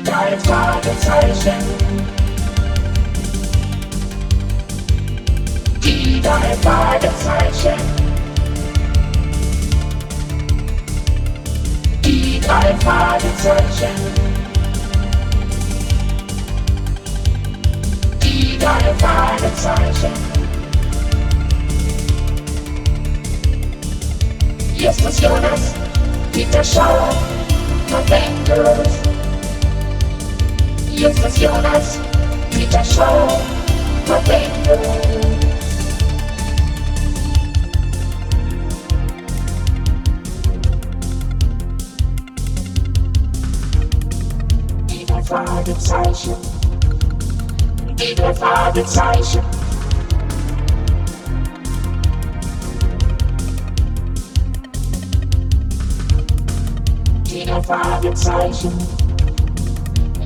Die drei Fragezeichen. Die drei Fragezeichen. Die drei Fragezeichen. Die drei Fragezeichen. Ist das Jonas, Dieter Schauer, November. Hier discusiones, dicha show, no Fadezeichen, die drei Fadezeichen. Die drei Fadezeichen.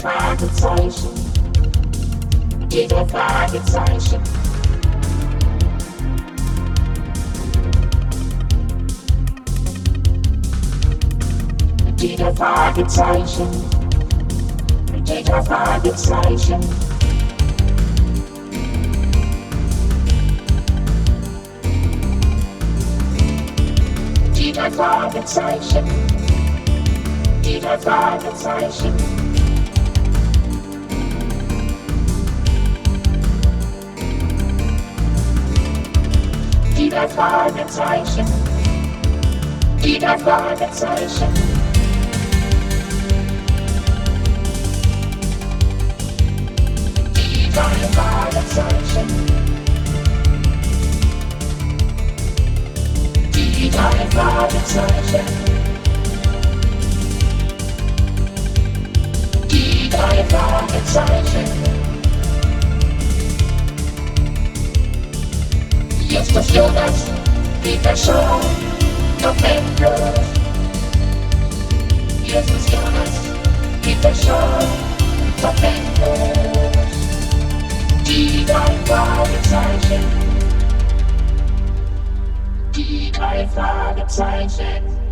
Fragezeichen. Jeder Fragezeichen. Jeder Fragezeichen. Jeder Jeder Fragezeichen. Jeder Fragezeichen. Jeder Fragezeichen. Jeder Fragezeichen. Jeder Fragezeichen. Estos yogas, diversos, no templos. Y estos yogas, diversos, no templos. Die Father Zeichen. Die Father Zeichen.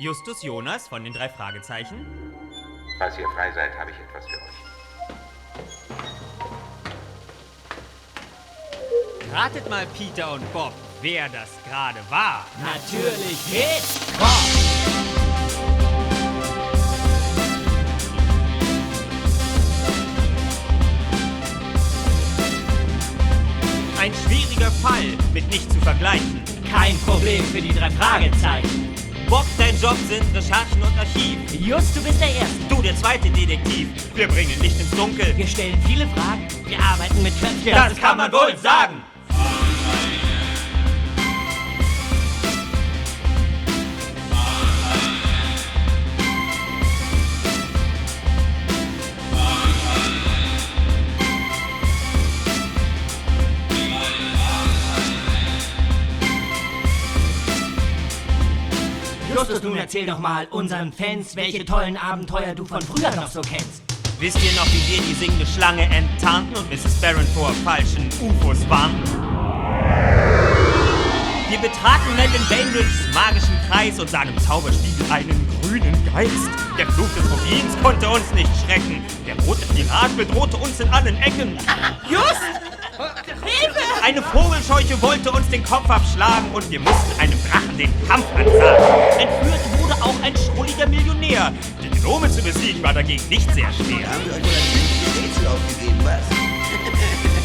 Justus Jonas von den drei Fragezeichen. Falls ihr frei seid, habe ich etwas für euch. Ratet mal, Peter und Bob, wer das gerade war. Natürlich Hitchcock! Ein schwieriger Fall mit nicht zu vergleichen. Kein Problem für die drei Fragezeichen. Bob, dein Job sind Recherchen und Archiv. Just, du bist der Erste. Du, der zweite Detektiv. Wir bringen Licht ins Dunkel. Wir stellen viele Fragen. Wir arbeiten mit Köpfchen. Das kann man wohl sagen. Justus, nun erzähl doch mal unseren Fans, welche tollen Abenteuer du von früher noch so kennst. Wisst ihr noch, wie wir die singende Schlange enttarnten und Mrs. Barron vor falschen UFOs warnten? Wir betraten Melvin Bainbridges magischen Kreis und sahen im Zauberspiegel einen grünen Geist. Der Fluch des Rubins konnte uns nicht schrecken. Der rote Pirat bedrohte uns in allen Ecken. Just! Hilfe! Eine Vogelscheuche wollte uns den Kopf abschlagen und wir mussten einem Drachen den Kampf ansagen. Entführt wurde auch ein schrulliger Millionär. Die Gnome zu besiegen war dagegen nicht sehr schwer. Haben wir euch wohl ein Rätsel aufgegeben, was?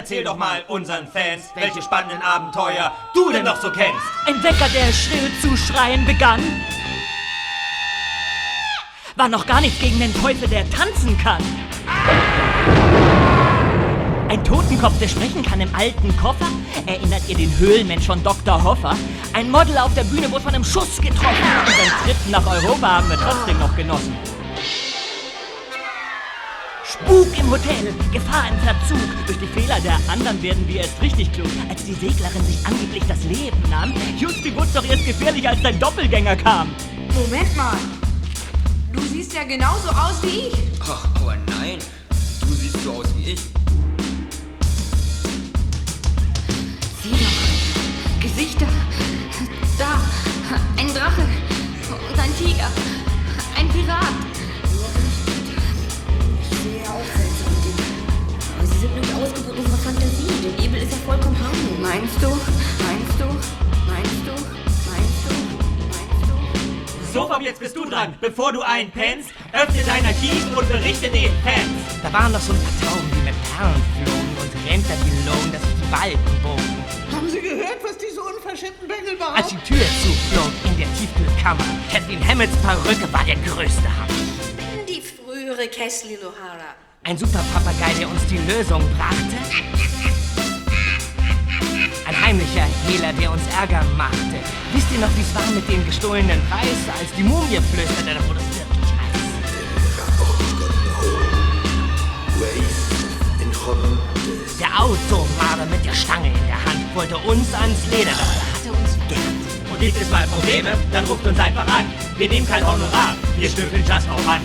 Erzähl doch mal unseren Fans, welche spannenden Abenteuer du denn noch so kennst. Ein Wecker, der schrill zu schreien begann. War noch gar nicht gegen den Teufel, der tanzen kann. Ein Totenkopf, der sprechen kann im alten Koffer. Erinnert ihr den Höhlenmensch von Dr. Hoffer? Ein Model auf der Bühne wurde von einem Schuss getroffen. Unseren Trip nach Europa haben wir trotzdem noch genossen. Spuk im Hotel, Gefahr im Verzug. Durch die Fehler der anderen werden wir erst richtig klug. Als die Seglerin sich angeblich das Leben nahm, Justi wurde doch erst gefährlich, als dein Doppelgänger kam. Moment mal. Du siehst ja genauso aus wie ich. Ach, aber nein. Du siehst so aus wie ich. Sieh doch. Gesichter. Da. Ein Drache. Und ein Tiger. Ein Pirat. Großgeburt unserer Fantasie. Der Nebel ist ja vollkommen harmlos. Meinst du? Meinst du? Meinst du? Meinst du? Meinst du? So, Fabi, jetzt bist du dran. Bevor du einpennst, öffne dein Archiv und berichte den Fans. Da waren doch so ein paar Tauben, die mit Perlen flogen und Rentner, die Lohn, dass sich die Balken bogen. Haben Sie gehört, was diese unverschämten Bengel waren? Als die Tür zuflog in der Tiefkühlkammer, Kathleen Hammonds Perücke war der größte Hammer. Ich bin die frühere Kathleen O'Hara. Ein super Papagei, der uns die Lösung brachte. Ein heimlicher Hehler, der uns Ärger machte. Wisst ihr noch, wie es war mit dem gestohlenen Preis, als die Mumie flüsterte, da wurde es wirklich heiß. Der Automarder mit der Stange in der Hand wollte uns ans Leder, er uns vergessen. Und gibt es mal Probleme, dann ruft uns einfach an. Wir nehmen kein Honorar, wir stümpeln just. Auf an,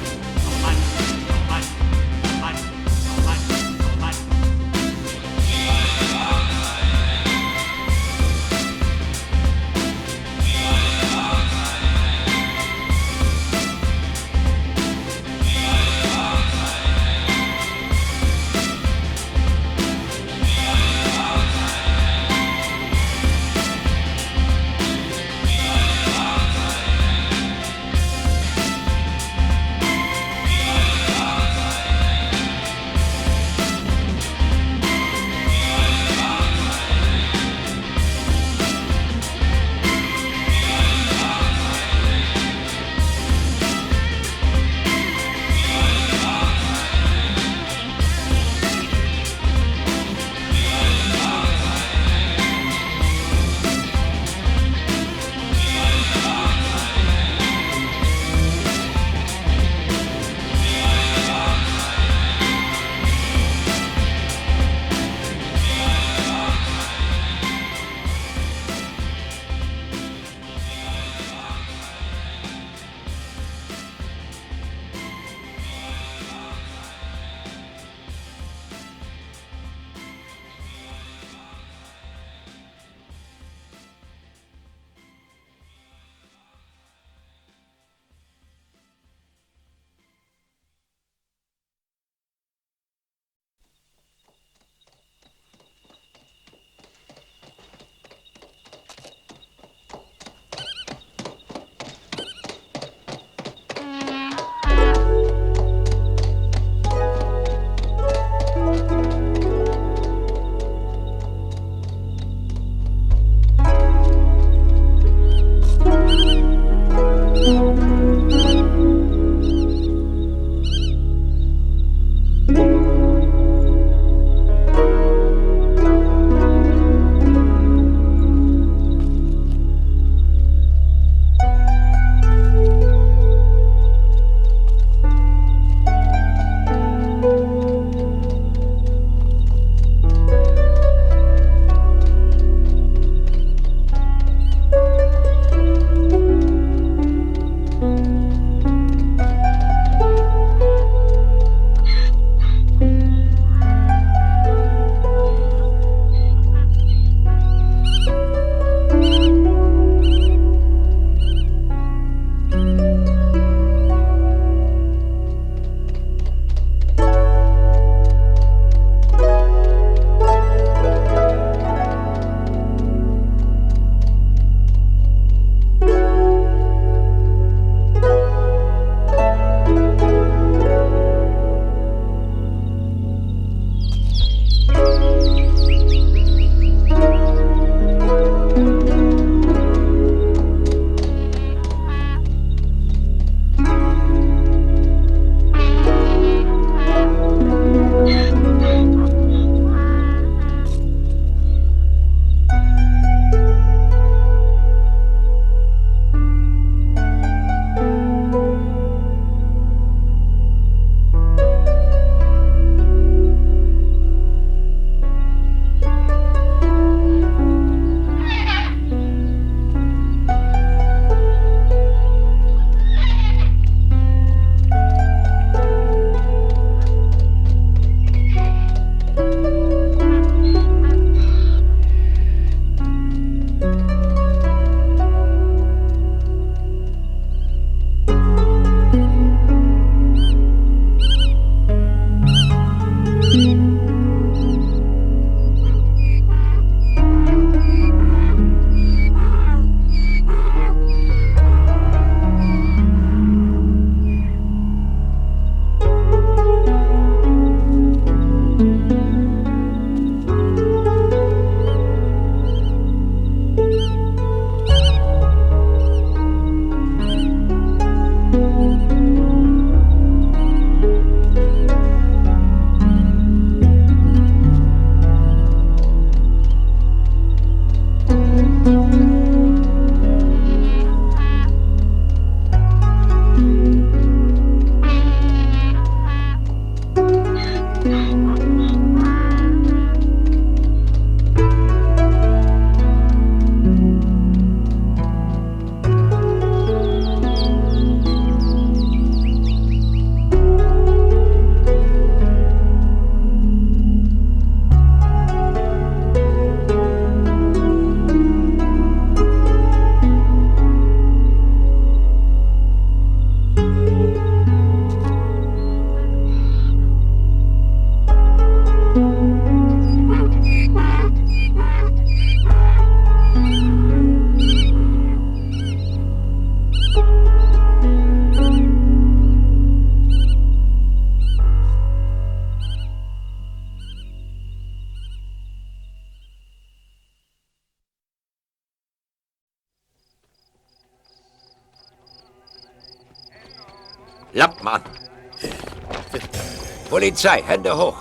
Polizei, Hände hoch.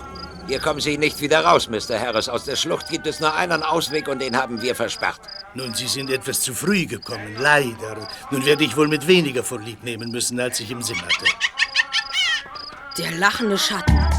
Hier kommen Sie nicht wieder raus, Mr. Harris. Aus der Schlucht gibt es nur einen Ausweg und den haben wir versperrt. Nun, Sie sind etwas zu früh gekommen, leider. Nun werde ich wohl mit weniger vorlieb nehmen müssen, als ich im Sinn hatte. Der lachende Schatten.